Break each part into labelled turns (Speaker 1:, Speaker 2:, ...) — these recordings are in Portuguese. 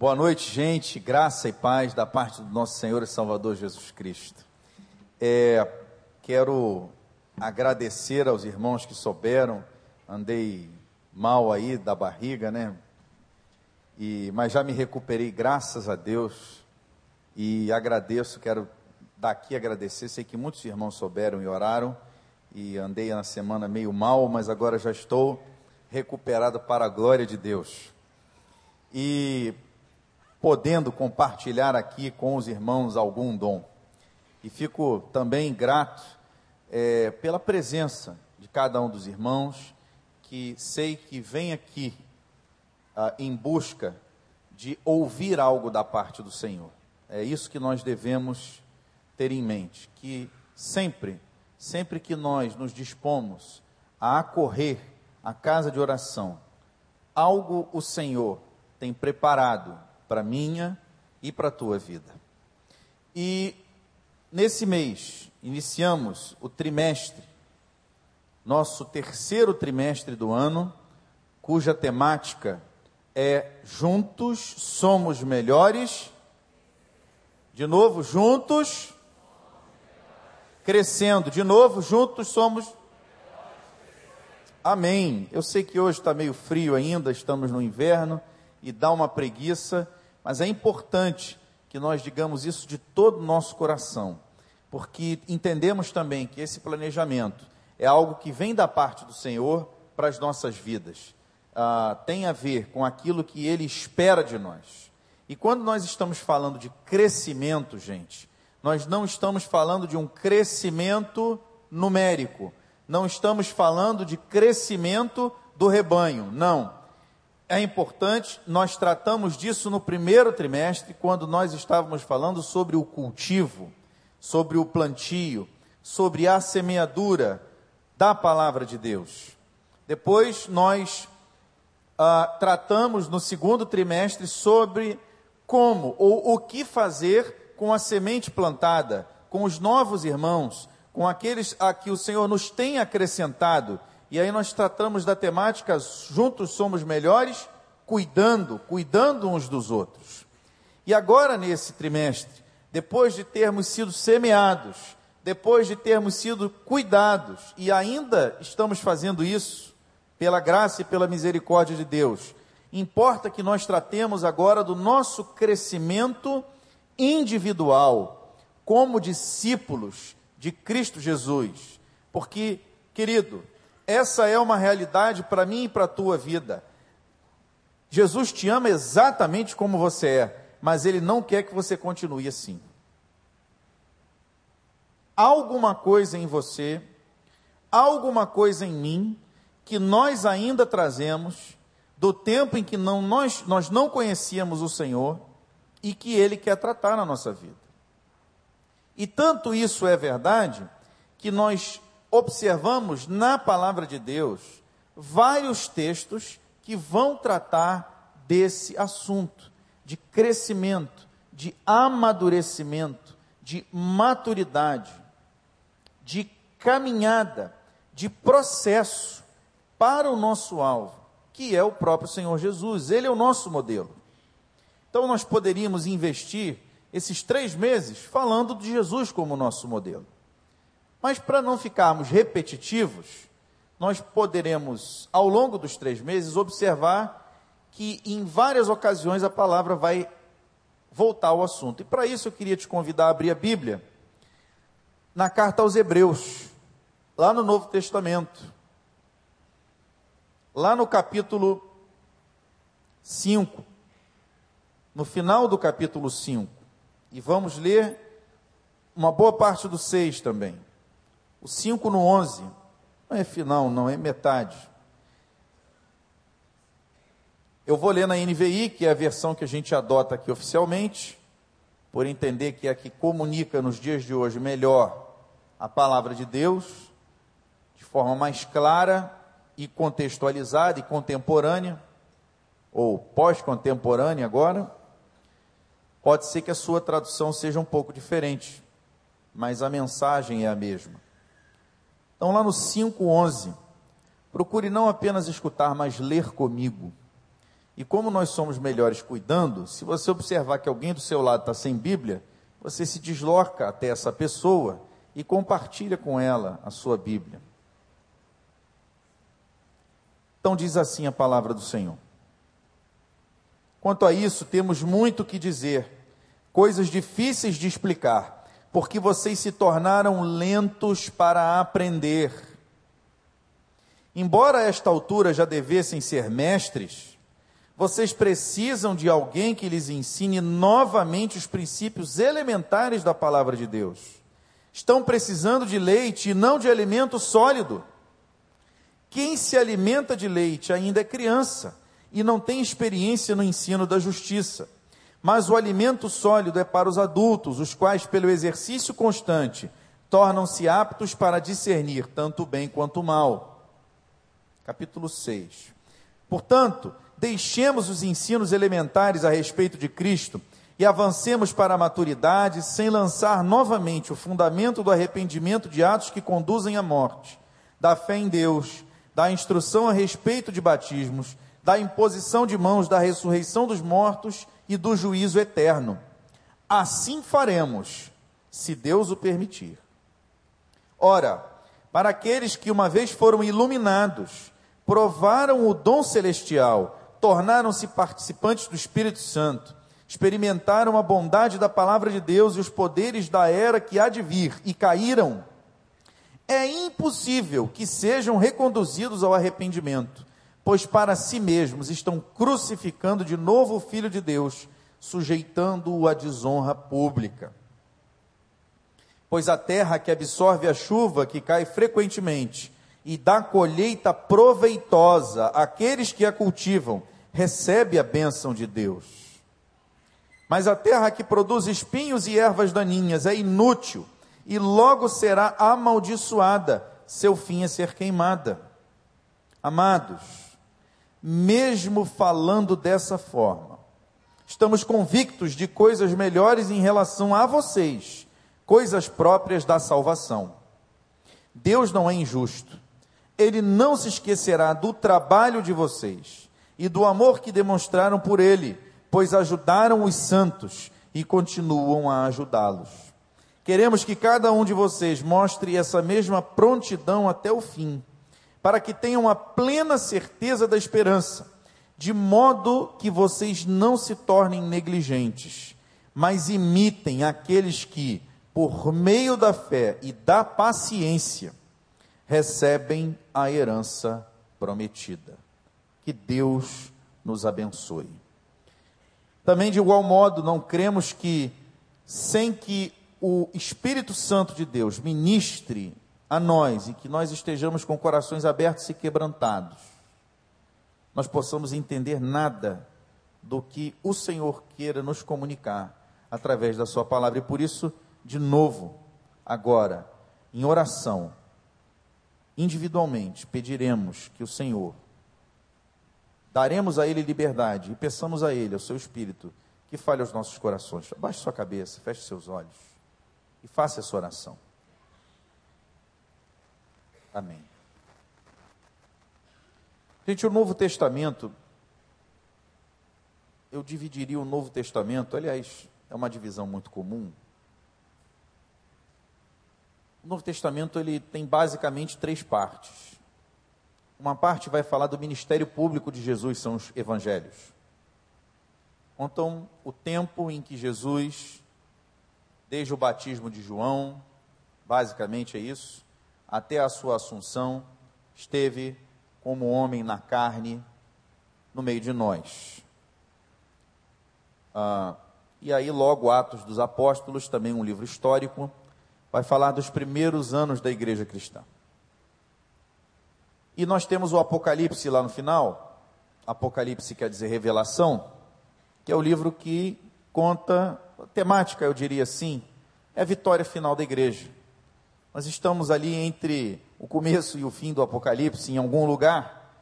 Speaker 1: Boa noite, gente. Graça e paz da parte do nosso Senhor e Salvador Jesus Cristo. É, quero agradecer aos irmãos que souberam. Andei mal aí da barriga, né? E, mas já me recuperei, graças a Deus. E agradeço, quero daqui agradecer. Sei que muitos irmãos souberam e oraram. E andei na semana meio mal, mas agora já estou recuperado para a glória de Deus. E podendo compartilhar aqui com os irmãos algum dom. E fico também grato é, pela presença de cada um dos irmãos, que sei que vem aqui ah, em busca de ouvir algo da parte do Senhor. É isso que nós devemos ter em mente, que sempre, sempre que nós nos dispomos a acorrer à casa de oração, algo o Senhor tem preparado para minha e para a tua vida. E nesse mês iniciamos o trimestre, nosso terceiro trimestre do ano, cuja temática é Juntos somos melhores. De novo, juntos crescendo. De novo, juntos somos. Amém. Eu sei que hoje está meio frio ainda, estamos no inverno e dá uma preguiça, mas é importante que nós digamos isso de todo o nosso coração, porque entendemos também que esse planejamento é algo que vem da parte do Senhor para as nossas vidas, ah, tem a ver com aquilo que Ele espera de nós. E quando nós estamos falando de crescimento, gente, nós não estamos falando de um crescimento numérico, não estamos falando de crescimento do rebanho, não é importante, nós tratamos disso no primeiro trimestre, quando nós estávamos falando sobre o cultivo, sobre o plantio, sobre a semeadura da palavra de Deus. Depois nós ah, tratamos no segundo trimestre sobre como ou o que fazer com a semente plantada, com os novos irmãos, com aqueles a que o Senhor nos tem acrescentado e aí nós tratamos da temática juntos somos melhores, cuidando, cuidando uns dos outros. E agora nesse trimestre, depois de termos sido semeados, depois de termos sido cuidados e ainda estamos fazendo isso pela graça e pela misericórdia de Deus, importa que nós tratemos agora do nosso crescimento individual como discípulos de Cristo Jesus. Porque, querido, essa é uma realidade para mim e para a tua vida. Jesus te ama exatamente como você é, mas Ele não quer que você continue assim. Alguma coisa em você, alguma coisa em mim, que nós ainda trazemos do tempo em que não, nós, nós não conhecíamos o Senhor e que Ele quer tratar na nossa vida. E tanto isso é verdade que nós observamos na palavra de Deus vários textos que vão tratar desse assunto de crescimento, de amadurecimento, de maturidade, de caminhada, de processo para o nosso alvo, que é o próprio Senhor Jesus. Ele é o nosso modelo. Então nós poderíamos investir esses três meses falando de Jesus como nosso modelo. Mas para não ficarmos repetitivos, nós poderemos, ao longo dos três meses, observar que em várias ocasiões a palavra vai voltar ao assunto. E para isso eu queria te convidar a abrir a Bíblia na carta aos Hebreus, lá no Novo Testamento, lá no capítulo 5, no final do capítulo 5, e vamos ler uma boa parte do 6 também. O 5 no 11. Não é final, não, é metade. Eu vou ler na NVI, que é a versão que a gente adota aqui oficialmente, por entender que é a que comunica nos dias de hoje melhor a palavra de Deus, de forma mais clara e contextualizada e contemporânea, ou pós-contemporânea agora. Pode ser que a sua tradução seja um pouco diferente, mas a mensagem é a mesma. Então, lá no 5,11, procure não apenas escutar, mas ler comigo. E como nós somos melhores cuidando, se você observar que alguém do seu lado está sem Bíblia, você se desloca até essa pessoa e compartilha com ela a sua Bíblia. Então diz assim a palavra do Senhor. Quanto a isso, temos muito que dizer, coisas difíceis de explicar, porque vocês se tornaram lentos para aprender. Embora a esta altura já devessem ser mestres, vocês precisam de alguém que lhes ensine novamente os princípios elementares da palavra de Deus. Estão precisando de leite e não de alimento sólido. Quem se alimenta de leite ainda é criança e não tem experiência no ensino da justiça. Mas o alimento sólido é para os adultos, os quais, pelo exercício constante, tornam-se aptos para discernir tanto o bem quanto o mal. Capítulo 6. Portanto, deixemos os ensinos elementares a respeito de Cristo e avancemos para a maturidade sem lançar novamente o fundamento do arrependimento de atos que conduzem à morte, da fé em Deus, da instrução a respeito de batismos da imposição de mãos, da ressurreição dos mortos e do juízo eterno. Assim faremos, se Deus o permitir. Ora, para aqueles que uma vez foram iluminados, provaram o dom celestial, tornaram-se participantes do Espírito Santo, experimentaram a bondade da palavra de Deus e os poderes da era que há de vir e caíram, é impossível que sejam reconduzidos ao arrependimento pois para si mesmos estão crucificando de novo o Filho de Deus, sujeitando-o à desonra pública. Pois a terra que absorve a chuva que cai frequentemente e dá colheita proveitosa àqueles que a cultivam, recebe a bênção de Deus. Mas a terra que produz espinhos e ervas daninhas é inútil e logo será amaldiçoada, seu fim é ser queimada. Amados, mesmo falando dessa forma. Estamos convictos de coisas melhores em relação a vocês, coisas próprias da salvação. Deus não é injusto. Ele não se esquecerá do trabalho de vocês e do amor que demonstraram por ele, pois ajudaram os santos e continuam a ajudá-los. Queremos que cada um de vocês mostre essa mesma prontidão até o fim para que tenham a plena certeza da esperança, de modo que vocês não se tornem negligentes, mas imitem aqueles que, por meio da fé e da paciência, recebem a herança prometida. Que Deus nos abençoe. Também, de igual modo, não cremos que, sem que o Espírito Santo de Deus ministre a nós e que nós estejamos com corações abertos e quebrantados, nós possamos entender nada do que o Senhor queira nos comunicar através da Sua palavra. E por isso, de novo, agora, em oração, individualmente, pediremos que o Senhor, daremos a Ele liberdade e peçamos a Ele, ao Seu Espírito, que fale aos nossos corações. Abaixe sua cabeça, feche seus olhos e faça essa oração. Amém. Gente, o Novo Testamento, eu dividiria o Novo Testamento, aliás, é uma divisão muito comum. O Novo Testamento ele tem basicamente três partes. Uma parte vai falar do ministério público de Jesus, são os evangelhos. Contam o tempo em que Jesus, desde o batismo de João, basicamente é isso, até a sua assunção, esteve como homem na carne no meio de nós. Ah, e aí, logo, Atos dos Apóstolos, também um livro histórico, vai falar dos primeiros anos da igreja cristã. E nós temos o Apocalipse lá no final. Apocalipse quer dizer revelação, que é o livro que conta, temática, eu diria assim, é a vitória final da igreja. Nós estamos ali entre o começo e o fim do Apocalipse, em algum lugar,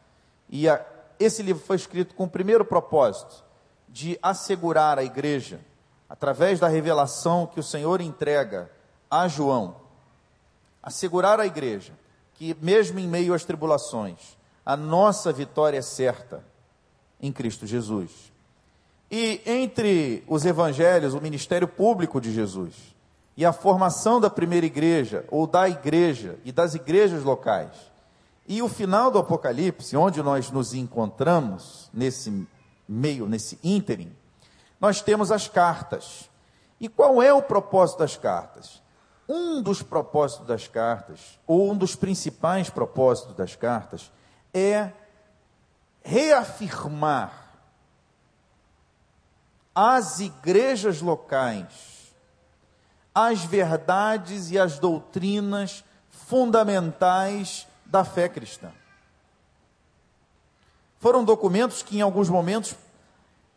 Speaker 1: e a, esse livro foi escrito com o primeiro propósito de assegurar a igreja, através da revelação que o Senhor entrega a João, assegurar a igreja que, mesmo em meio às tribulações, a nossa vitória é certa, em Cristo Jesus. E entre os evangelhos, o ministério público de Jesus e a formação da primeira igreja, ou da igreja e das igrejas locais, e o final do Apocalipse, onde nós nos encontramos, nesse meio, nesse ínterim, nós temos as cartas. E qual é o propósito das cartas? Um dos propósitos das cartas, ou um dos principais propósitos das cartas, é reafirmar às igrejas locais as verdades e as doutrinas fundamentais da fé cristã. Foram documentos que, em alguns momentos,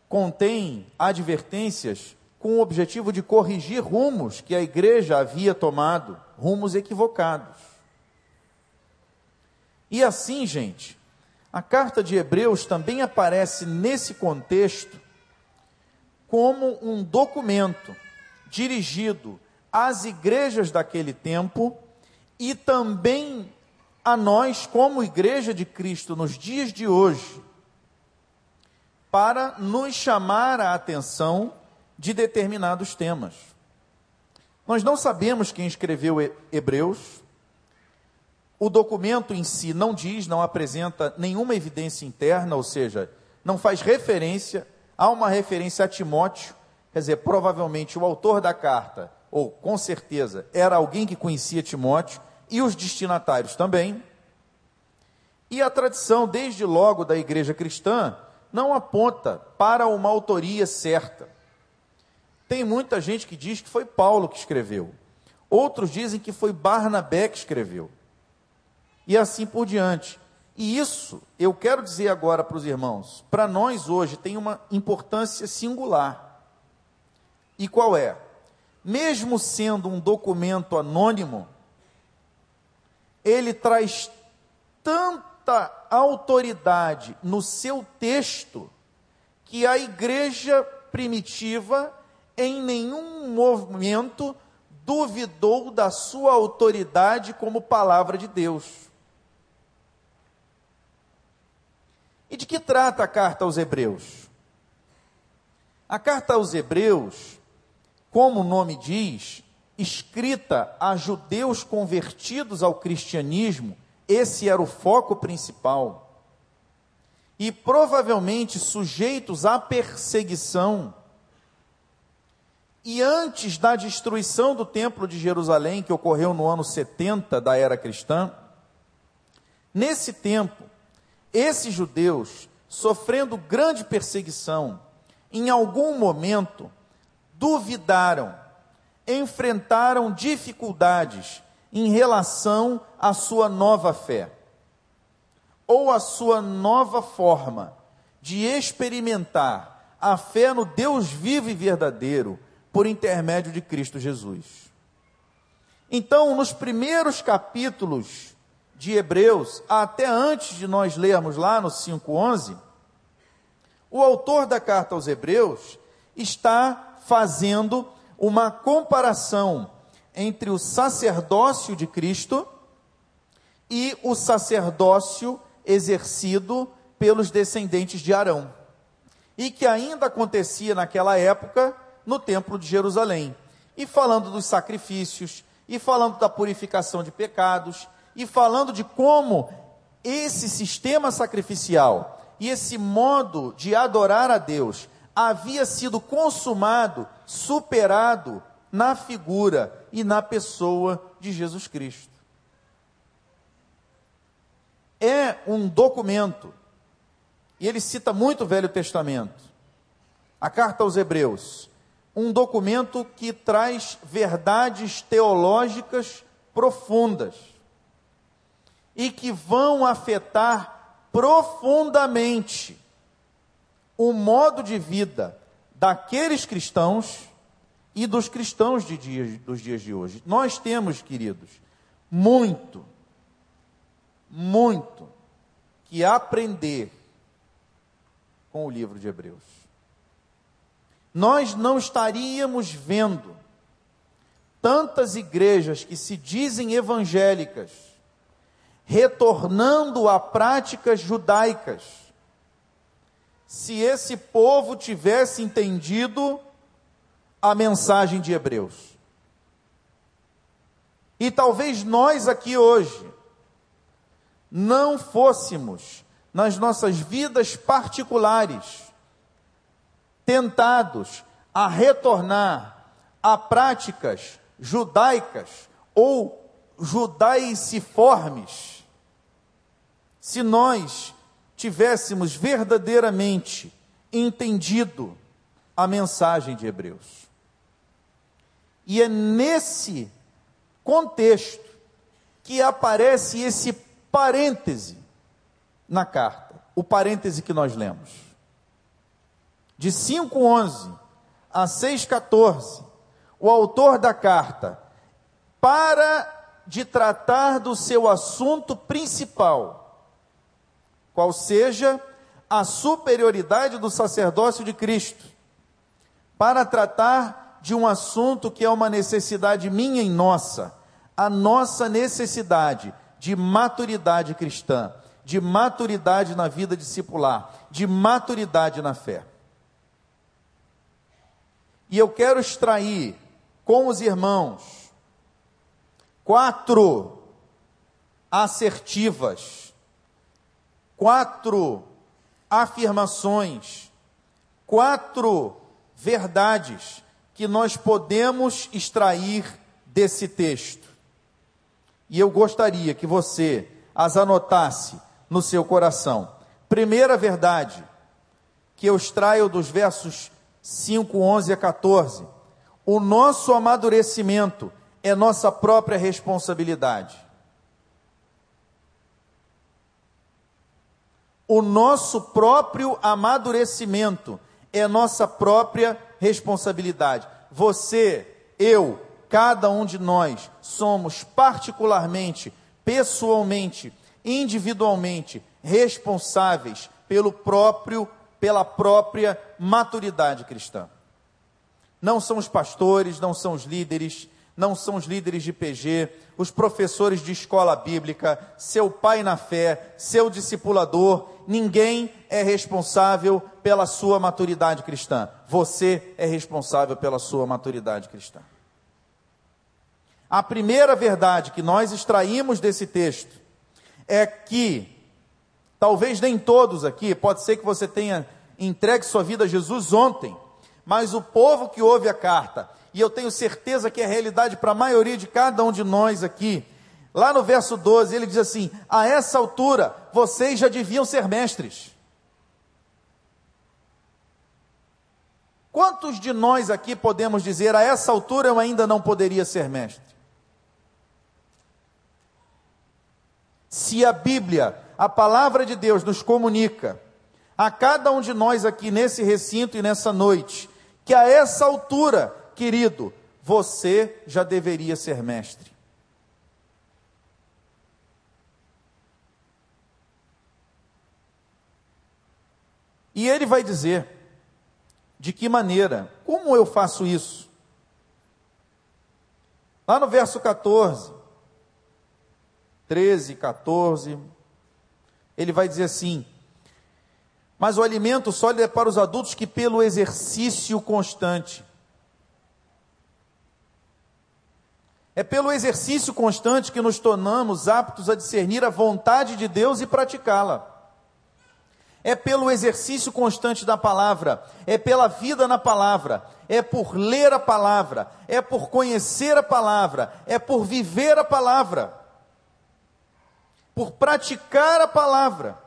Speaker 1: contêm advertências com o objetivo de corrigir rumos que a igreja havia tomado, rumos equivocados. E assim, gente, a carta de Hebreus também aparece nesse contexto como um documento dirigido às igrejas daquele tempo e também a nós, como igreja de Cristo, nos dias de hoje, para nos chamar a atenção de determinados temas. Nós não sabemos quem escreveu Hebreus, o documento em si não diz, não apresenta nenhuma evidência interna, ou seja, não faz referência, há uma referência a Timóteo, quer dizer, provavelmente o autor da carta, ou com certeza, era alguém que conhecia Timóteo, e os destinatários também. E a tradição, desde logo da igreja cristã, não aponta para uma autoria certa. Tem muita gente que diz que foi Paulo que escreveu. Outros dizem que foi Barnabé que escreveu e assim por diante. E isso, eu quero dizer agora para os irmãos, para nós hoje tem uma importância singular. E qual é? Mesmo sendo um documento anônimo, ele traz tanta autoridade no seu texto que a igreja primitiva em nenhum momento duvidou da sua autoridade como palavra de Deus. E de que trata a carta aos Hebreus? A carta aos Hebreus, como o nome diz, escrita a judeus convertidos ao cristianismo, esse era o foco principal. E provavelmente sujeitos à perseguição. E antes da destruição do Templo de Jerusalém, que ocorreu no ano 70 da era cristã, nesse tempo, esses judeus, sofrendo grande perseguição, em algum momento duvidaram, enfrentaram dificuldades em relação à sua nova fé, ou à sua nova forma de experimentar a fé no Deus vivo e verdadeiro por intermédio de Cristo Jesus. Então, nos primeiros capítulos de Hebreus, até antes de nós lermos lá no 5:11, o autor da carta aos Hebreus está fazendo uma comparação entre o sacerdócio de Cristo e o sacerdócio exercido pelos descendentes de Arão, e que ainda acontecia naquela época no Templo de Jerusalém, e falando dos sacrifícios, e falando da purificação de pecados, e falando de como esse sistema sacrificial e esse modo de adorar a Deus havia sido consumado, superado na figura e na pessoa de Jesus Cristo. É um documento, e ele cita muito o Velho Testamento, a carta aos Hebreus, um documento que traz verdades teológicas profundas e que vão afetar profundamente o modo de vida daqueles cristãos e dos cristãos de dias, dos dias de hoje. Nós temos, queridos, muito, muito que aprender com o livro de Hebreus. Nós não estaríamos vendo tantas igrejas que se dizem evangélicas retornando a práticas judaicas, se esse povo tivesse entendido a mensagem de Hebreus. E talvez nós aqui hoje não fôssemos, nas nossas vidas particulares, tentados a retornar a práticas judaicas ou judaiciformes, se nós tivéssemos verdadeiramente entendido a mensagem de Hebreus. E é nesse contexto que aparece esse parêntese na carta, o parêntese que nós lemos. De 5:11 a 6:14, o autor da carta para de tratar do seu assunto principal, qual seja a superioridade do sacerdócio de Cristo, para tratar de um assunto que é uma necessidade minha e nossa, a nossa necessidade de maturidade cristã, de maturidade na vida discipular, de maturidade na fé. E eu quero extrair com os irmãos quatro assertivas, quatro afirmações, quatro verdades que nós podemos extrair desse texto. E eu gostaria que você as anotasse no seu coração. Primeira verdade que eu extraio dos versos 5, 11 a 14. O nosso amadurecimento é nossa própria responsabilidade. O nosso próprio amadurecimento é nossa própria responsabilidade. Você, eu, cada um de nós somos particularmente, pessoalmente, individualmente responsáveis pelo próprio pela própria maturidade cristã. Não são os pastores, não são os líderes, não são os líderes de PG, os professores de escola bíblica, seu pai na fé, seu discipulador, ninguém é responsável pela sua maturidade cristã. Você é responsável pela sua maturidade cristã. A primeira verdade que nós extraímos desse texto é que Talvez nem todos aqui, pode ser que você tenha entregue sua vida a Jesus ontem, mas o povo que ouve a carta, e eu tenho certeza que é realidade para a maioria de cada um de nós aqui, lá no verso 12, ele diz assim: A essa altura vocês já deviam ser mestres. Quantos de nós aqui podemos dizer, a essa altura eu ainda não poderia ser mestre? Se a Bíblia a palavra de Deus nos comunica a cada um de nós aqui nesse recinto e nessa noite, que a essa altura, querido, você já deveria ser mestre. E ele vai dizer de que maneira, como eu faço isso? Lá no verso 14, 13, 14, ele vai dizer assim: Mas o alimento sólido é para os adultos que, pelo exercício constante, é pelo exercício constante que nos tornamos aptos a discernir a vontade de Deus e praticá-la. É pelo exercício constante da palavra, é pela vida na palavra, é por ler a palavra, é por conhecer a palavra, é por viver a palavra por praticar a palavra,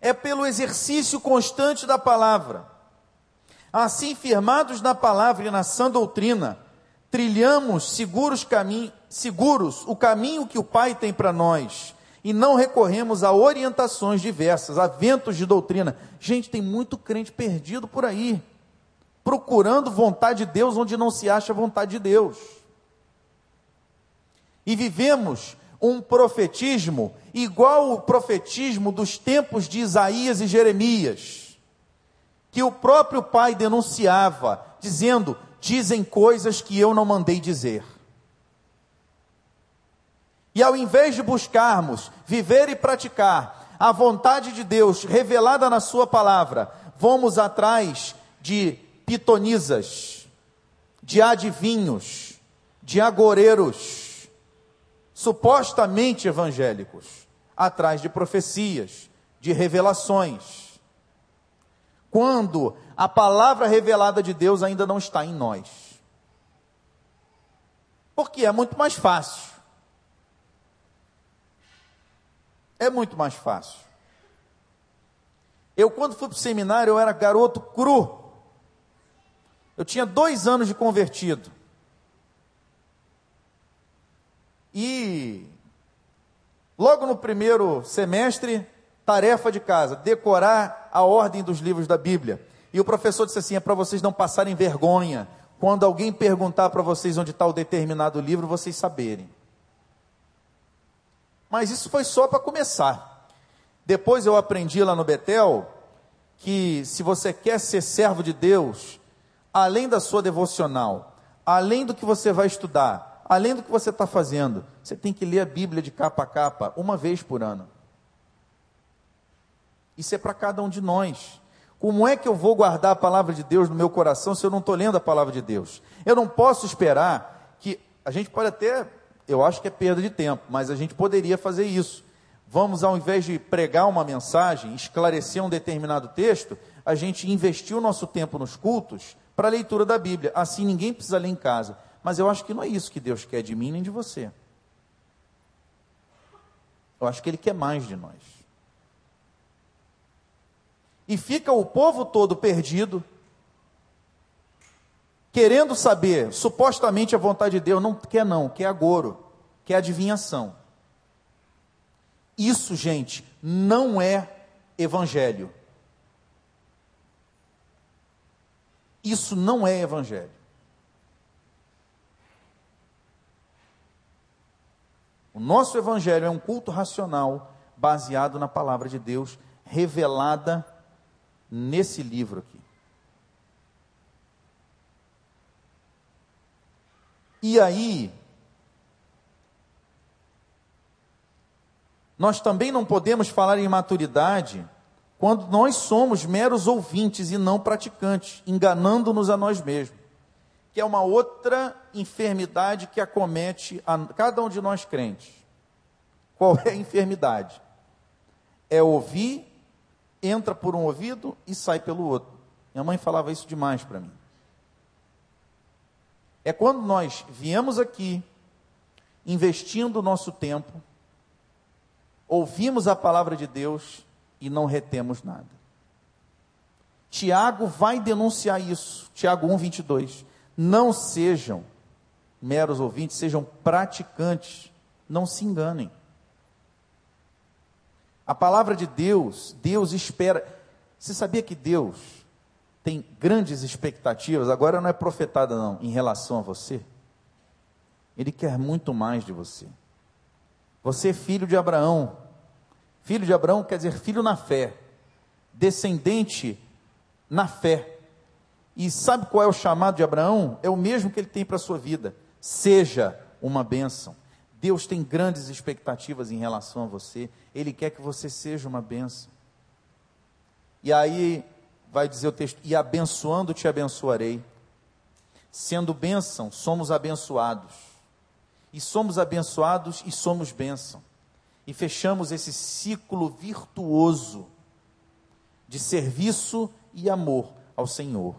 Speaker 1: é pelo exercício constante da palavra. Assim, firmados na palavra e na sã doutrina, trilhamos seguros, caminho, seguros o caminho que o Pai tem para nós e não recorremos a orientações diversas, a ventos de doutrina. Gente, tem muito crente perdido por aí, procurando vontade de Deus onde não se acha vontade de Deus. E vivemos um profetismo igual o profetismo dos tempos de Isaías e Jeremias, que o próprio pai denunciava, dizendo: dizem coisas que eu não mandei dizer. E ao invés de buscarmos viver e praticar a vontade de Deus revelada na Sua palavra, vamos atrás de pitonisas, de adivinhos, de agoreiros, supostamente evangélicos, atrás de profecias, de revelações. Quando a palavra revelada de Deus ainda não está em nós. Porque é muito mais fácil. É muito mais fácil. Eu, quando fui para o seminário, eu era garoto cru. Eu tinha dois anos de convertido. E logo no primeiro semestre, tarefa de casa, decorar a ordem dos livros da Bíblia. E o professor disse assim: é para vocês não passarem vergonha. Quando alguém perguntar para vocês onde está o determinado livro, vocês saberem. Mas isso foi só para começar. Depois eu aprendi lá no Betel que se você quer ser servo de Deus, além da sua devocional, além do que você vai estudar, além do que você está fazendo, você tem que ler a Bíblia de capa a capa, uma vez por ano. Isso é para cada um de nós. Como é que eu vou guardar a palavra de Deus no meu coração se eu não estou lendo a palavra de Deus? Eu não posso esperar que. A gente pode até. Eu acho que é perda de tempo, mas a gente poderia fazer isso. Vamos, ao invés de pregar uma mensagem, esclarecer um determinado texto, a gente investir o nosso tempo nos cultos para a leitura da Bíblia. Assim ninguém precisa ler em casa. Mas eu acho que não é isso que Deus quer de mim nem de você. Eu acho que Ele quer mais de nós. E fica o povo todo perdido, querendo saber supostamente a vontade de Deus. Não quer, não, quer agoro, quer adivinhação. Isso, gente, não é evangelho. Isso não é evangelho. O nosso evangelho é um culto racional baseado na palavra de Deus revelada nesse livro aqui. E aí, nós também não podemos falar em maturidade quando nós somos meros ouvintes e não praticantes, enganando-nos a nós mesmos, que é uma outra enfermidade que acomete a cada um de nós crentes. Qual é a enfermidade? É ouvir, entra por um ouvido e sai pelo outro. Minha mãe falava isso demais para mim. É quando nós viemos aqui, investindo o nosso tempo, ouvimos a palavra de Deus e não retemos nada. Tiago vai denunciar isso. Tiago 1, 22. Não sejam meros ouvintes, sejam praticantes. Não se enganem. A palavra de Deus, Deus espera. Você sabia que Deus tem grandes expectativas? Agora não é profetada, não, em relação a você. Ele quer muito mais de você. Você é filho de Abraão. Filho de Abraão quer dizer filho na fé, descendente na fé. E sabe qual é o chamado de Abraão? É o mesmo que ele tem para a sua vida. Seja uma bênção. Deus tem grandes expectativas em relação a você. Ele quer que você seja uma bênção. E aí vai dizer o texto: E abençoando te abençoarei. Sendo bênção, somos abençoados. E somos abençoados e somos bênção e fechamos esse ciclo virtuoso de serviço e amor ao Senhor.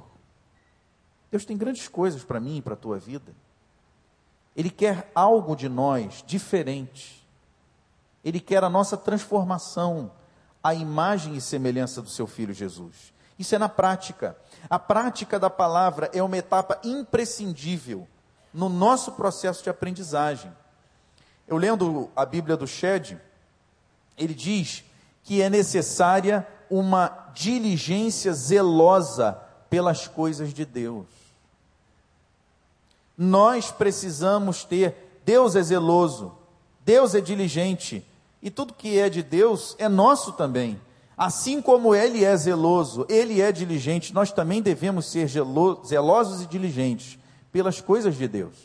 Speaker 1: Deus tem grandes coisas para mim e para a tua vida. Ele quer algo de nós diferente. Ele quer a nossa transformação à imagem e semelhança do seu filho Jesus. Isso é na prática. A prática da palavra é uma etapa imprescindível no nosso processo de aprendizagem. Eu lendo a Bíblia do Shed, ele diz que é necessária uma diligência zelosa pelas coisas de Deus. Nós precisamos ter, Deus é zeloso, Deus é diligente, e tudo que é de Deus é nosso também. Assim como Ele é zeloso, Ele é diligente, nós também devemos ser zelosos e diligentes pelas coisas de Deus.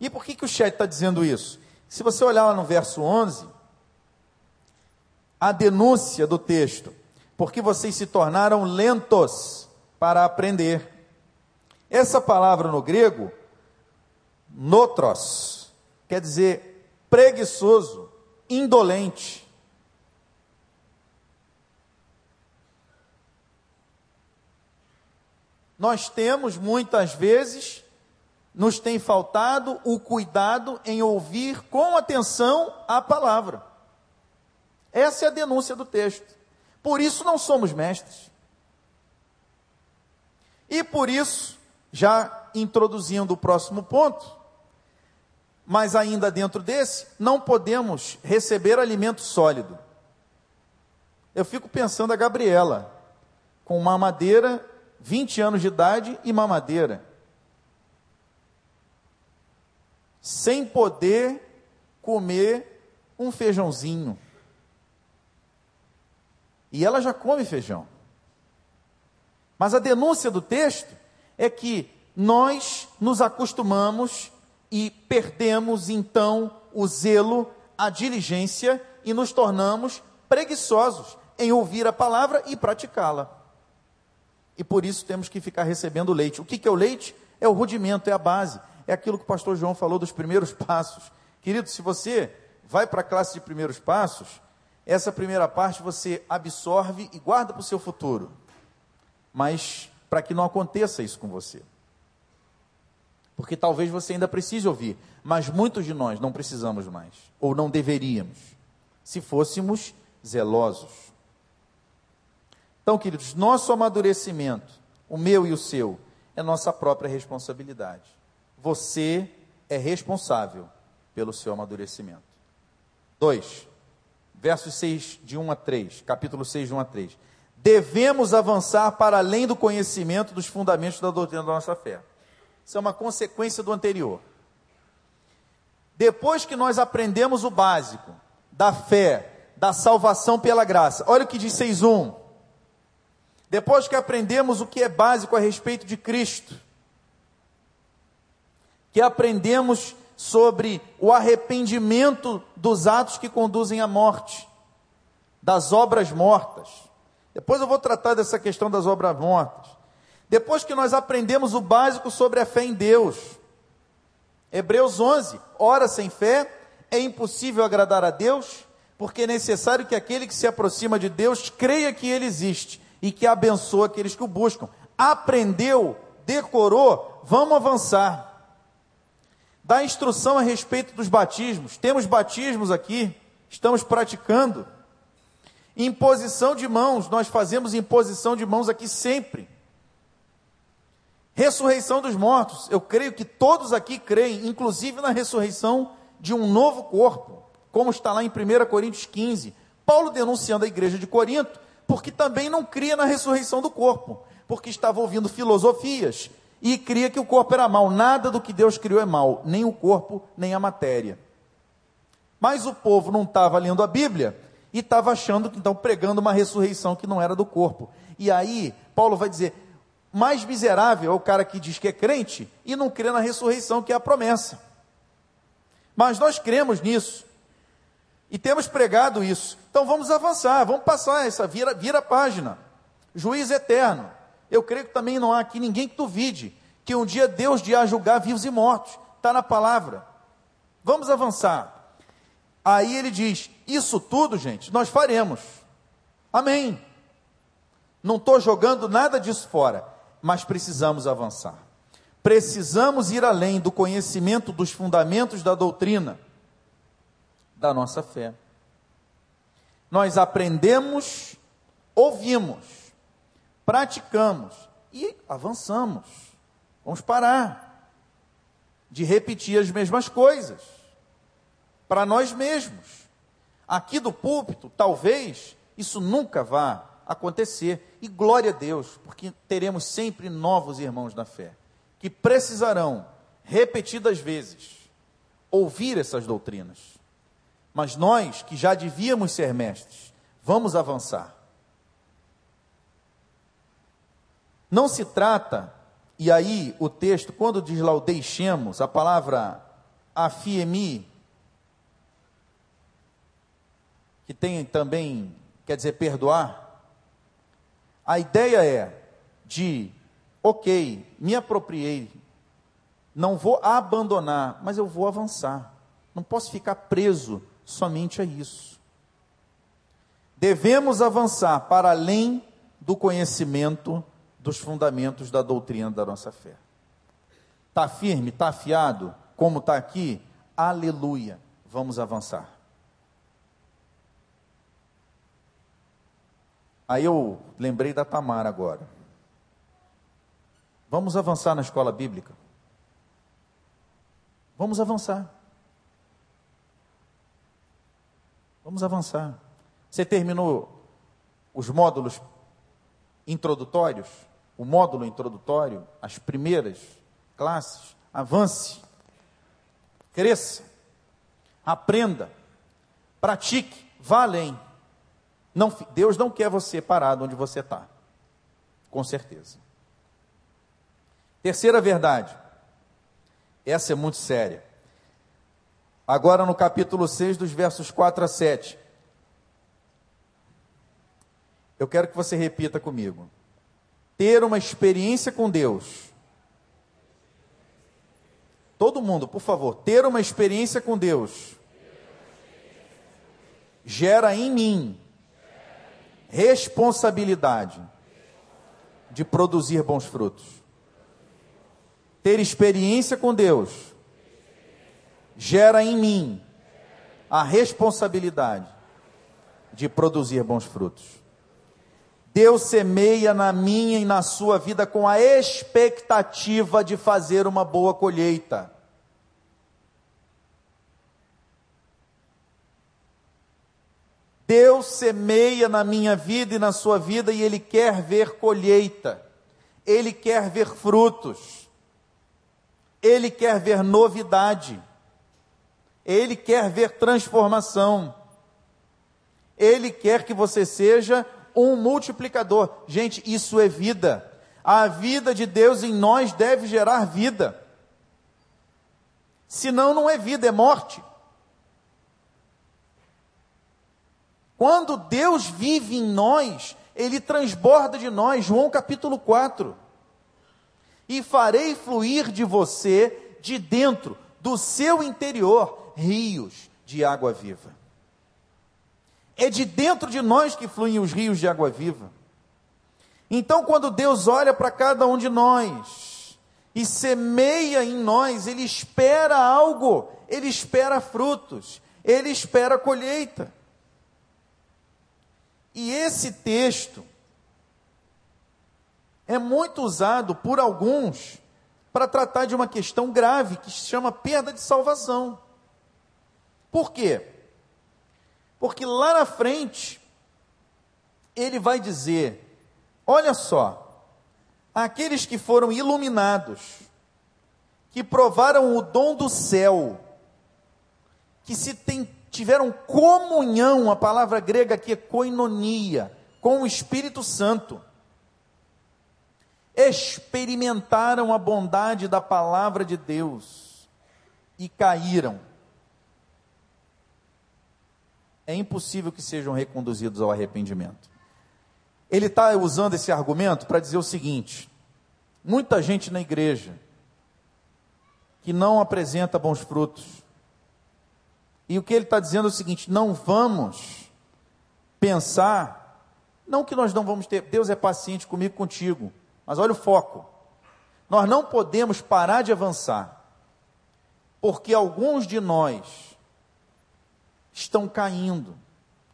Speaker 1: E por que, que o chat está dizendo isso? Se você olhar lá no verso 11, a denúncia do texto, porque vocês se tornaram lentos para aprender. Essa palavra no grego, notros, quer dizer preguiçoso, indolente. Nós temos muitas vezes, nos tem faltado o cuidado em ouvir com atenção a palavra. Essa é a denúncia do texto. Por isso não somos mestres. E por isso, já introduzindo o próximo ponto, mas ainda dentro desse, não podemos receber alimento sólido. Eu fico pensando a Gabriela, com mamadeira, 20 anos de idade e mamadeira, sem poder comer um feijãozinho. E ela já come feijão. Mas a denúncia do texto é que nós nos acostumamos e perdemos então o zelo, a diligência e nos tornamos preguiçosos em ouvir a palavra e praticá-la. E por isso temos que ficar recebendo leite. O que é o leite? É o rudimento, é a base. É aquilo que o pastor João falou dos primeiros passos. Querido, se você vai para a classe de primeiros passos, essa primeira parte você absorve e guarda para o seu futuro. Mas para que não aconteça isso com você porque talvez você ainda precise ouvir, mas muitos de nós não precisamos mais, ou não deveríamos, se fôssemos zelosos. Então, queridos, nosso amadurecimento, o meu e o seu, é nossa própria responsabilidade. Você é responsável pelo seu amadurecimento. 2. Versos 6 de 1 a 3, capítulo 6 de 1 a 3. Devemos avançar para além do conhecimento dos fundamentos da doutrina da nossa fé. Isso é uma consequência do anterior. Depois que nós aprendemos o básico da fé, da salvação pela graça, olha o que diz 6.1. Depois que aprendemos o que é básico a respeito de Cristo, que aprendemos sobre o arrependimento dos atos que conduzem à morte, das obras mortas. Depois eu vou tratar dessa questão das obras mortas. Depois que nós aprendemos o básico sobre a fé em Deus, Hebreus 11: ora, sem fé é impossível agradar a Deus, porque é necessário que aquele que se aproxima de Deus creia que Ele existe e que abençoa aqueles que o buscam. Aprendeu, decorou, vamos avançar. Dá instrução a respeito dos batismos. Temos batismos aqui, estamos praticando. Imposição de mãos, nós fazemos imposição de mãos aqui sempre. Ressurreição dos mortos. Eu creio que todos aqui creem, inclusive na ressurreição de um novo corpo, como está lá em 1 Coríntios 15. Paulo denunciando a igreja de Corinto, porque também não cria na ressurreição do corpo, porque estava ouvindo filosofias e cria que o corpo era mal. Nada do que Deus criou é mal, nem o corpo, nem a matéria. Mas o povo não estava lendo a Bíblia e estava achando que então pregando uma ressurreição que não era do corpo. E aí, Paulo vai dizer: mais miserável é o cara que diz que é crente e não crê na ressurreição, que é a promessa. Mas nós cremos nisso. E temos pregado isso. Então vamos avançar, vamos passar essa, vira, vira a página. Juiz eterno. Eu creio que também não há aqui ninguém que duvide que um dia Deus irá julgar vivos e mortos. Está na palavra. Vamos avançar. Aí ele diz: Isso tudo, gente, nós faremos. Amém. Não estou jogando nada disso fora mas precisamos avançar. Precisamos ir além do conhecimento dos fundamentos da doutrina da nossa fé. Nós aprendemos, ouvimos, praticamos e avançamos. Vamos parar de repetir as mesmas coisas para nós mesmos. Aqui do púlpito, talvez isso nunca vá acontecer. E glória a Deus, porque teremos sempre novos irmãos na fé, que precisarão, repetidas vezes, ouvir essas doutrinas. Mas nós, que já devíamos ser mestres, vamos avançar. Não se trata, e aí o texto, quando diz lá o deixemos, a palavra afiemi, que tem também, quer dizer, perdoar. A ideia é de, ok, me apropriei, não vou abandonar, mas eu vou avançar. Não posso ficar preso somente a isso. Devemos avançar para além do conhecimento dos fundamentos da doutrina da nossa fé. Está firme, está afiado, como está aqui? Aleluia. Vamos avançar. Aí eu lembrei da Tamara agora. Vamos avançar na escola bíblica. Vamos avançar. Vamos avançar. Você terminou os módulos introdutórios? O módulo introdutório, as primeiras classes? Avance, cresça, aprenda, pratique, vá além. Não, Deus não quer você parado onde você está, com certeza. Terceira verdade, essa é muito séria. Agora no capítulo 6, dos versos 4 a 7. Eu quero que você repita comigo. Ter uma experiência com Deus. Todo mundo, por favor, ter uma experiência com Deus gera em mim responsabilidade de produzir bons frutos. Ter experiência com Deus gera em mim a responsabilidade de produzir bons frutos. Deus semeia na minha e na sua vida com a expectativa de fazer uma boa colheita. Deus semeia na minha vida e na sua vida e Ele quer ver colheita, Ele quer ver frutos, Ele quer ver novidade, Ele quer ver transformação, Ele quer que você seja um multiplicador. Gente, isso é vida. A vida de Deus em nós deve gerar vida. Senão, não é vida, é morte. Quando Deus vive em nós, Ele transborda de nós, João capítulo 4. E farei fluir de você, de dentro, do seu interior, rios de água viva. É de dentro de nós que fluem os rios de água viva. Então, quando Deus olha para cada um de nós e semeia em nós, Ele espera algo, Ele espera frutos, Ele espera colheita. E esse texto é muito usado por alguns para tratar de uma questão grave que se chama perda de salvação. Por quê? Porque lá na frente, ele vai dizer: olha só, aqueles que foram iluminados, que provaram o dom do céu, que se tem tiveram comunhão, a palavra grega aqui é koinonia, com o Espírito Santo. Experimentaram a bondade da palavra de Deus e caíram. É impossível que sejam reconduzidos ao arrependimento. Ele está usando esse argumento para dizer o seguinte: muita gente na igreja que não apresenta bons frutos, e o que ele está dizendo é o seguinte: não vamos pensar, não que nós não vamos ter, Deus é paciente comigo, contigo, mas olha o foco. Nós não podemos parar de avançar, porque alguns de nós estão caindo.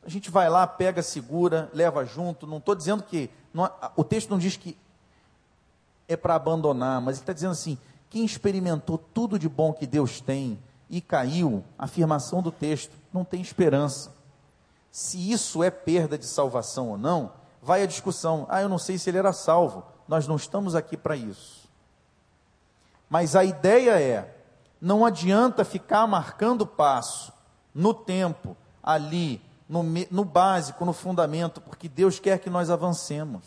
Speaker 1: A gente vai lá, pega, segura, leva junto. Não estou dizendo que. Não, o texto não diz que é para abandonar, mas ele está dizendo assim: quem experimentou tudo de bom que Deus tem, e caiu, afirmação do texto, não tem esperança. Se isso é perda de salvação ou não, vai a discussão. Ah, eu não sei se ele era salvo. Nós não estamos aqui para isso. Mas a ideia é: não adianta ficar marcando passo no tempo, ali, no, no básico, no fundamento, porque Deus quer que nós avancemos.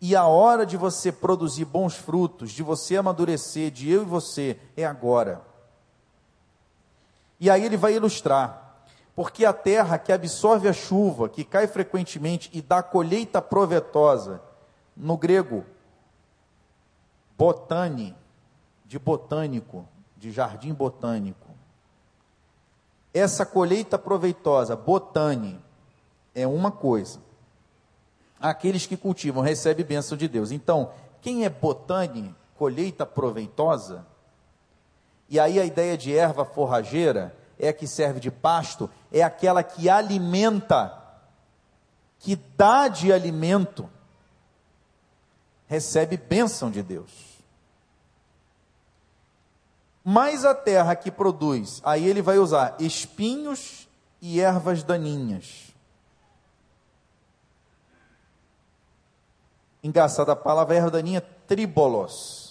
Speaker 1: E a hora de você produzir bons frutos, de você amadurecer, de eu e você, é agora. E aí ele vai ilustrar. Porque a terra que absorve a chuva, que cai frequentemente e dá colheita provetosa, no grego, botane, de botânico, de jardim botânico. Essa colheita proveitosa, botane, é uma coisa. Aqueles que cultivam recebem bênção de Deus. Então, quem é botane, colheita proveitosa, e aí a ideia de erva forrageira é a que serve de pasto, é aquela que alimenta, que dá de alimento, recebe bênção de Deus. Mas a terra que produz, aí ele vai usar espinhos e ervas daninhas. Engraçada a palavra erva daninha, tribolos.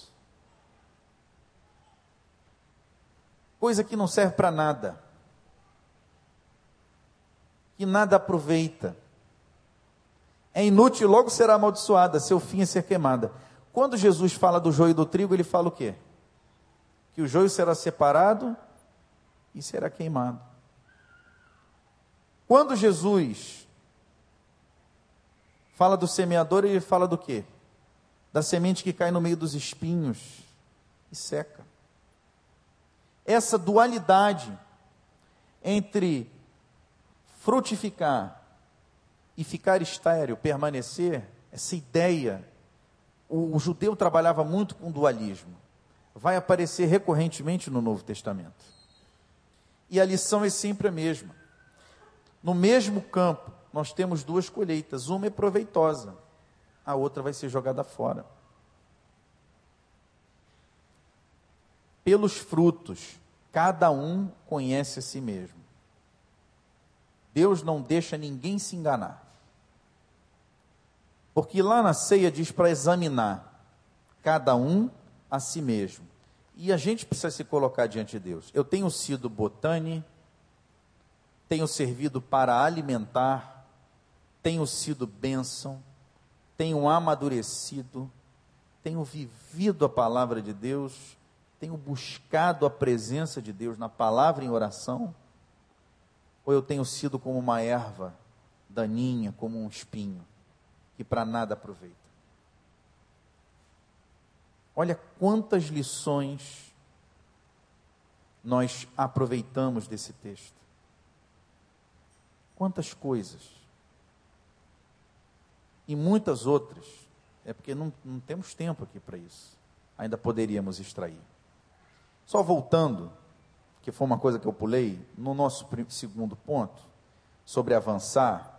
Speaker 1: Coisa que não serve para nada. Que nada aproveita. É inútil, logo será amaldiçoada, seu fim é ser queimada. Quando Jesus fala do joio e do trigo, ele fala o quê? que o joio será separado e será queimado. Quando Jesus fala do semeador, ele fala do quê? Da semente que cai no meio dos espinhos e seca. Essa dualidade entre frutificar e ficar estéreo, permanecer, essa ideia, o, o judeu trabalhava muito com dualismo vai aparecer recorrentemente no Novo Testamento. E a lição é sempre a mesma. No mesmo campo, nós temos duas colheitas, uma é proveitosa, a outra vai ser jogada fora. Pelos frutos, cada um conhece a si mesmo. Deus não deixa ninguém se enganar. Porque lá na ceia diz para examinar cada um a si mesmo. E a gente precisa se colocar diante de Deus. Eu tenho sido botânico, tenho servido para alimentar, tenho sido bênção, tenho amadurecido, tenho vivido a palavra de Deus, tenho buscado a presença de Deus na palavra em oração, ou eu tenho sido como uma erva daninha, como um espinho, que para nada aproveita? Olha quantas lições nós aproveitamos desse texto. Quantas coisas. E muitas outras. É porque não, não temos tempo aqui para isso. Ainda poderíamos extrair. Só voltando, que foi uma coisa que eu pulei, no nosso segundo ponto, sobre avançar,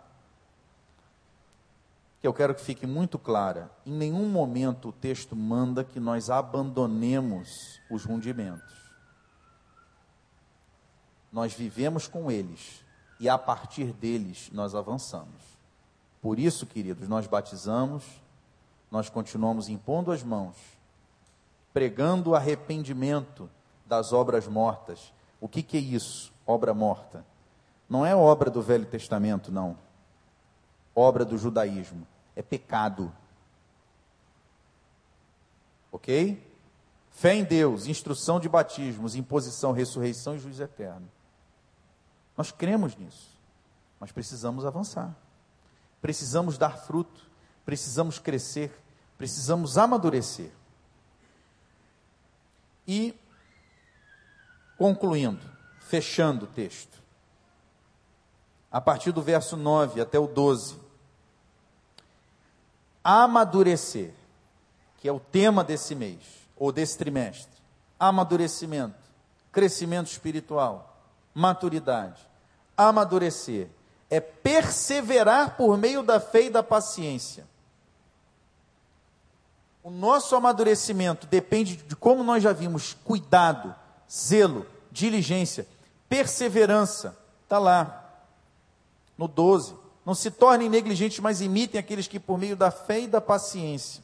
Speaker 1: que eu quero que fique muito clara. Em nenhum momento o texto manda que nós abandonemos os rundimentos. Nós vivemos com eles e a partir deles nós avançamos. Por isso, queridos, nós batizamos, nós continuamos impondo as mãos, pregando arrependimento das obras mortas. O que, que é isso? Obra morta. Não é obra do Velho Testamento, não. Obra do judaísmo é pecado. Ok? Fé em Deus, instrução de batismos, imposição, ressurreição e juízo eterno. Nós cremos nisso, mas precisamos avançar. Precisamos dar fruto, precisamos crescer, precisamos amadurecer. E, concluindo, fechando o texto, a partir do verso 9 até o 12, amadurecer, que é o tema desse mês, ou desse trimestre. Amadurecimento, crescimento espiritual, maturidade. Amadurecer é perseverar por meio da fé e da paciência. O nosso amadurecimento depende de como nós já vimos cuidado, zelo, diligência, perseverança. Está lá, no 12. Não se tornem negligentes, mas imitem aqueles que, por meio da fé e da paciência,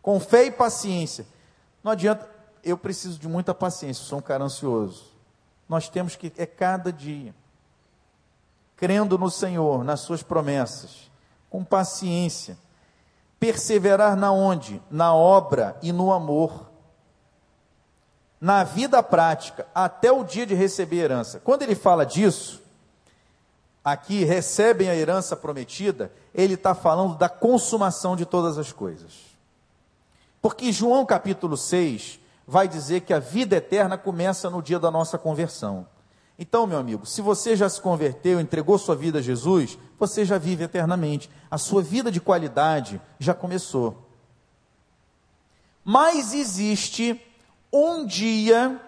Speaker 1: com fé e paciência, não adianta, eu preciso de muita paciência, sou um cara ansioso. Nós temos que, é cada dia, crendo no Senhor, nas Suas promessas, com paciência, perseverar na onde? Na obra e no amor. Na vida prática, até o dia de receber a herança. Quando ele fala disso, aqui recebem a herança prometida, ele está falando da consumação de todas as coisas. Porque João capítulo 6 vai dizer que a vida eterna começa no dia da nossa conversão. Então, meu amigo, se você já se converteu, entregou sua vida a Jesus, você já vive eternamente. A sua vida de qualidade já começou. Mas existe um dia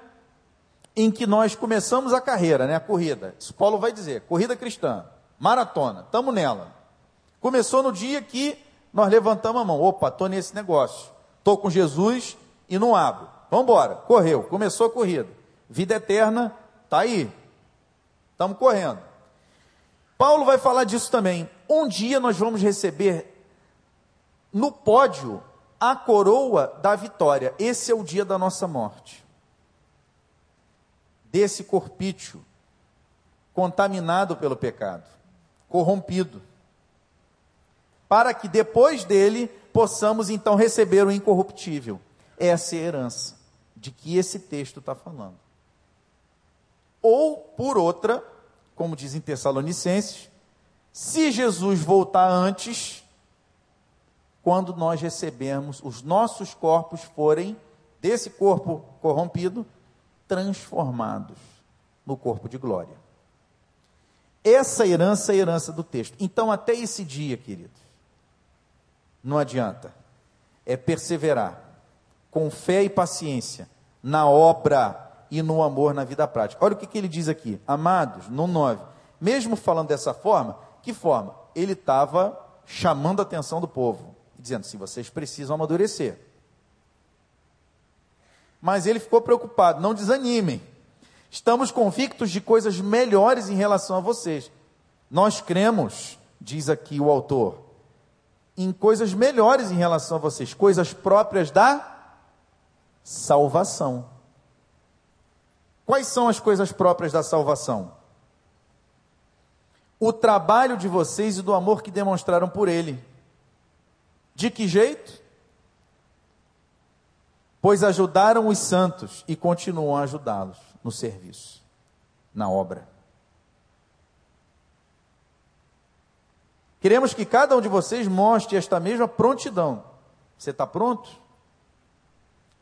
Speaker 1: em que nós começamos a carreira, né, a corrida. Isso Paulo vai dizer, corrida cristã, maratona, estamos nela. Começou no dia que nós levantamos a mão. Opa, estou nesse negócio. Estou com Jesus e não abro. Vamos embora. Correu, começou a corrida. Vida eterna, está aí. Estamos correndo. Paulo vai falar disso também. Um dia nós vamos receber no pódio a coroa da vitória. Esse é o dia da nossa morte. Desse corpício contaminado pelo pecado, corrompido para que depois dele possamos então receber o incorruptível. Essa é a herança de que esse texto está falando. Ou, por outra, como dizem Tessalonicenses, se Jesus voltar antes, quando nós recebemos, os nossos corpos forem, desse corpo corrompido, transformados no corpo de glória. Essa herança é a herança do texto. Então, até esse dia, queridos, não adianta. É perseverar com fé e paciência na obra e no amor na vida prática. Olha o que, que ele diz aqui, amados, no 9. Mesmo falando dessa forma, que forma? Ele estava chamando a atenção do povo, dizendo: se vocês precisam amadurecer. Mas ele ficou preocupado, não desanimem. Estamos convictos de coisas melhores em relação a vocês. Nós cremos, diz aqui o autor, em coisas melhores em relação a vocês, coisas próprias da salvação. Quais são as coisas próprias da salvação? O trabalho de vocês e do amor que demonstraram por ele. De que jeito? Pois ajudaram os santos e continuam a ajudá-los no serviço, na obra. Queremos que cada um de vocês mostre esta mesma prontidão. Você está pronto?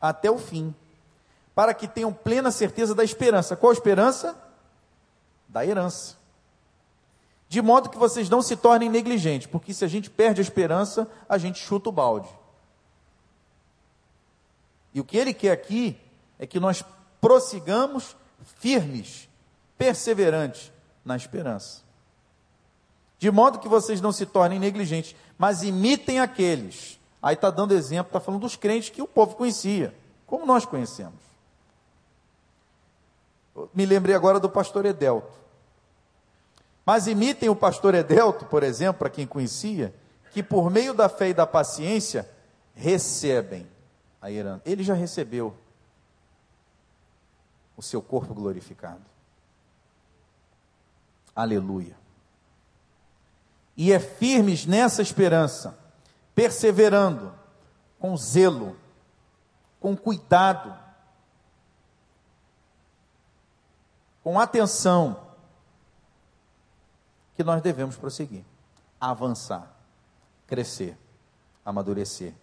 Speaker 1: Até o fim. Para que tenham plena certeza da esperança. Qual esperança? Da herança. De modo que vocês não se tornem negligentes, porque se a gente perde a esperança, a gente chuta o balde. E o que ele quer aqui é que nós prossigamos firmes, perseverantes na esperança de modo que vocês não se tornem negligentes, mas imitem aqueles. Aí está dando exemplo, está falando dos crentes que o povo conhecia, como nós conhecemos. Me lembrei agora do pastor Edelto. Mas imitem o pastor Edelto, por exemplo, para quem conhecia, que por meio da fé e da paciência recebem a herança. Ele já recebeu o seu corpo glorificado. Aleluia e é firmes nessa esperança, perseverando com zelo, com cuidado, com atenção, que nós devemos prosseguir, avançar, crescer, amadurecer.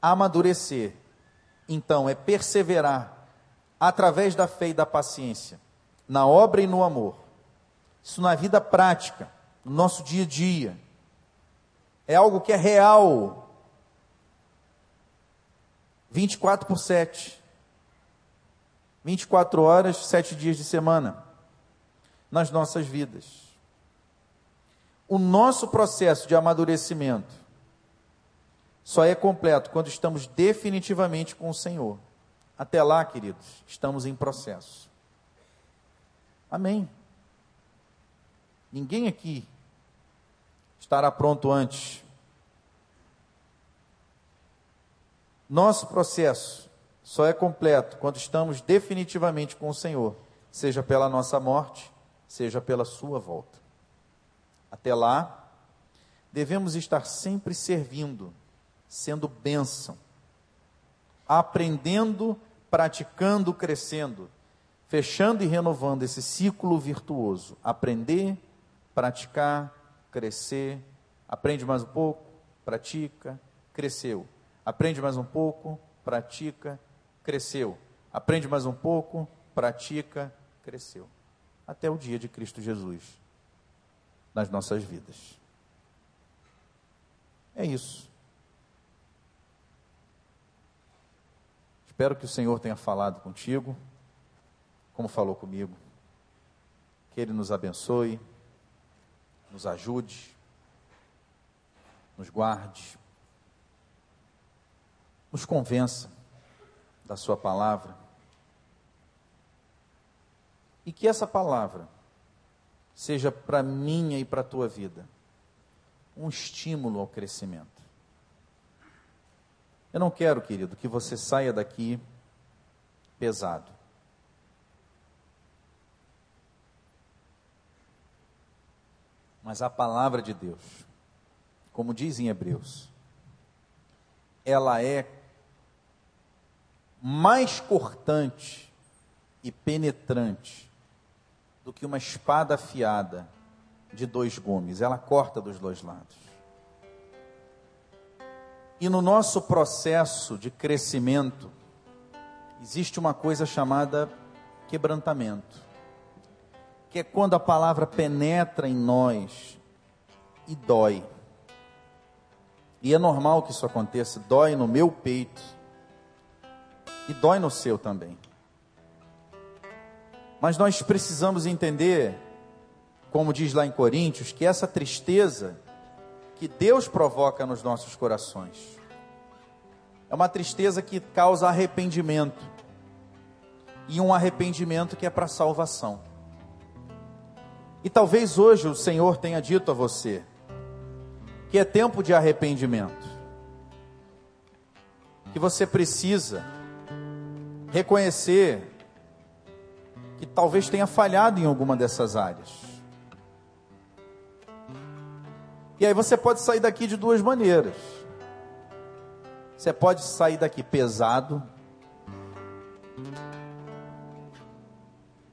Speaker 1: Amadurecer, então, é perseverar através da fé e da paciência, na obra e no amor. Isso na vida prática no nosso dia a dia. É algo que é real. 24 por 7. 24 horas, 7 dias de semana. Nas nossas vidas. O nosso processo de amadurecimento só é completo quando estamos definitivamente com o Senhor. Até lá, queridos, estamos em processo. Amém. Ninguém aqui estará pronto antes. Nosso processo só é completo quando estamos definitivamente com o Senhor, seja pela nossa morte, seja pela sua volta. Até lá, devemos estar sempre servindo, sendo bênção, aprendendo praticando, crescendo, fechando e renovando esse ciclo virtuoso. Aprender, praticar, crescer, aprende mais um pouco, pratica, cresceu. Aprende mais um pouco, pratica, cresceu. Aprende mais um pouco, pratica, cresceu. Até o dia de Cristo Jesus nas nossas vidas. É isso. Espero que o Senhor tenha falado contigo, como falou comigo. Que Ele nos abençoe, nos ajude, nos guarde, nos convença da Sua palavra. E que essa palavra seja para minha e para a tua vida um estímulo ao crescimento. Eu não quero, querido, que você saia daqui pesado. Mas a palavra de Deus, como diz em Hebreus, ela é mais cortante e penetrante do que uma espada afiada de dois gumes. Ela corta dos dois lados. E no nosso processo de crescimento, existe uma coisa chamada quebrantamento, que é quando a palavra penetra em nós e dói. E é normal que isso aconteça, dói no meu peito e dói no seu também. Mas nós precisamos entender, como diz lá em Coríntios, que essa tristeza que Deus provoca nos nossos corações. É uma tristeza que causa arrependimento. E um arrependimento que é para salvação. E talvez hoje o Senhor tenha dito a você que é tempo de arrependimento. Que você precisa reconhecer que talvez tenha falhado em alguma dessas áreas E aí você pode sair daqui de duas maneiras. Você pode sair daqui pesado,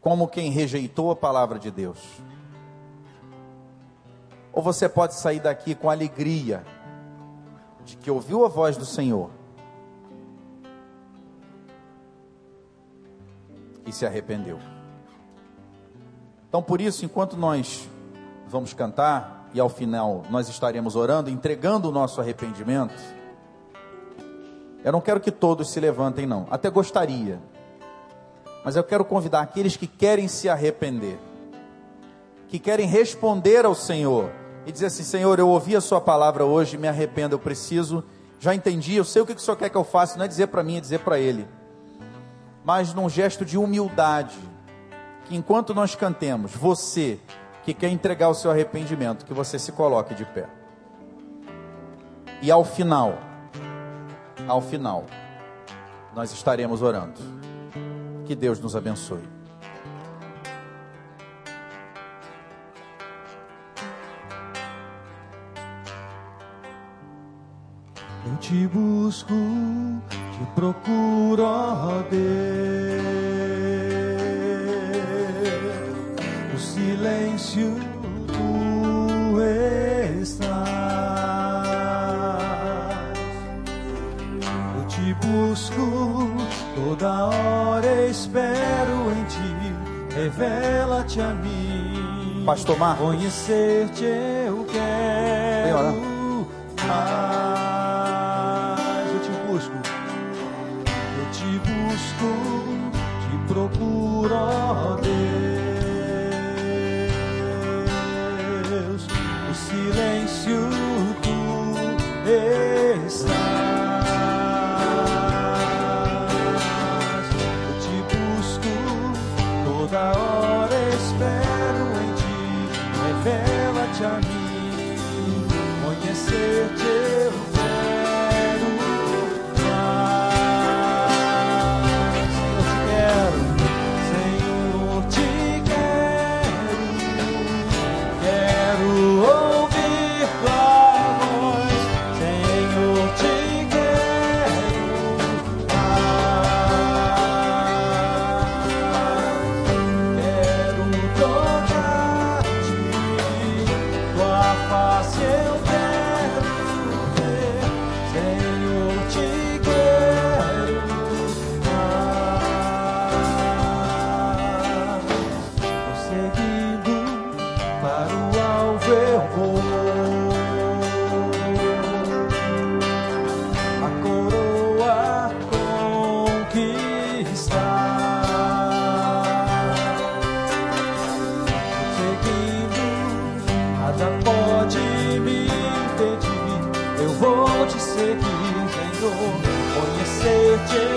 Speaker 1: como quem rejeitou a palavra de Deus. Ou você pode sair daqui com alegria de que ouviu a voz do Senhor e se arrependeu. Então, por isso, enquanto nós vamos cantar, e ao final nós estaremos orando, entregando o nosso arrependimento. Eu não quero que todos se levantem, não. Até gostaria. Mas eu quero convidar aqueles que querem se arrepender, que querem responder ao Senhor e dizer assim: Senhor, eu ouvi a Sua palavra hoje, me arrependo, eu preciso, já entendi, eu sei o que o Senhor quer que eu faça, não é dizer para mim, é dizer para Ele. Mas num gesto de humildade, enquanto nós cantemos, você que quer entregar o seu arrependimento, que você se coloque de pé. E ao final, ao final, nós estaremos orando. Que Deus nos abençoe.
Speaker 2: Eu te busco, te procuro, ó Deus. Silêncio tu estás. Eu te busco toda hora, espero em ti. Revela-te a mim.
Speaker 1: Pastor Mar.
Speaker 2: Conhecer-te eu quero. Mas Conhecer-te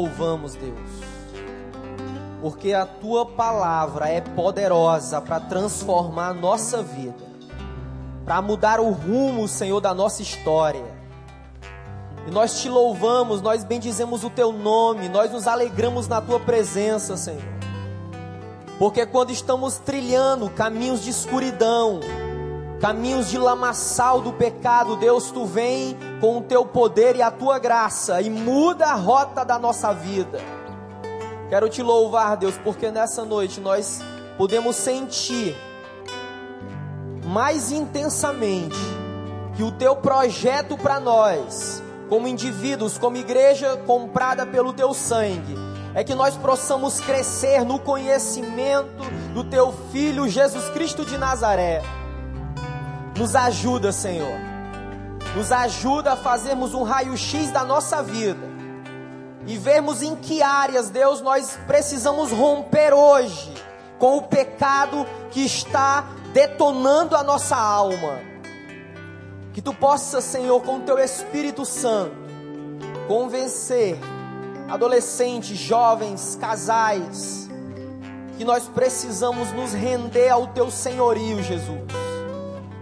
Speaker 1: louvamos, Deus, porque a tua palavra é poderosa para transformar a nossa vida, para mudar o rumo, Senhor, da nossa história. E nós te louvamos, nós bendizemos o teu nome, nós nos alegramos na tua presença, Senhor. Porque quando estamos trilhando caminhos de escuridão, caminhos de lamaçal do pecado, Deus, tu vem com o teu poder e a tua graça e muda a rota da nossa vida. Quero te louvar, Deus, porque nessa noite nós podemos sentir mais intensamente que o teu projeto para nós, como indivíduos, como igreja comprada pelo teu sangue, é que nós possamos crescer no conhecimento do teu filho Jesus Cristo de Nazaré. Nos ajuda, Senhor. Nos ajuda a fazermos um raio-x da nossa vida e vermos em que áreas, Deus, nós precisamos romper hoje com o pecado que está detonando a nossa alma. Que tu possa, Senhor, com o teu Espírito Santo, convencer adolescentes, jovens, casais, que nós precisamos nos render ao teu senhorio, Jesus.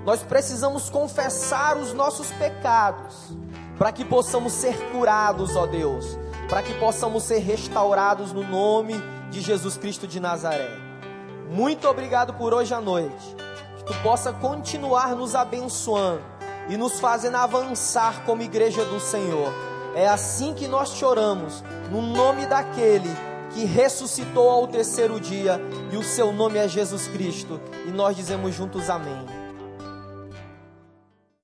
Speaker 1: Nós precisamos confessar os nossos pecados, para que possamos ser curados, ó Deus, para que possamos ser restaurados no nome de Jesus Cristo de Nazaré. Muito obrigado por hoje à noite. Que tu possa continuar nos abençoando e nos fazendo avançar como igreja do Senhor. É assim que nós choramos, no nome daquele que ressuscitou ao terceiro dia, e o seu nome é Jesus Cristo. E nós dizemos juntos amém.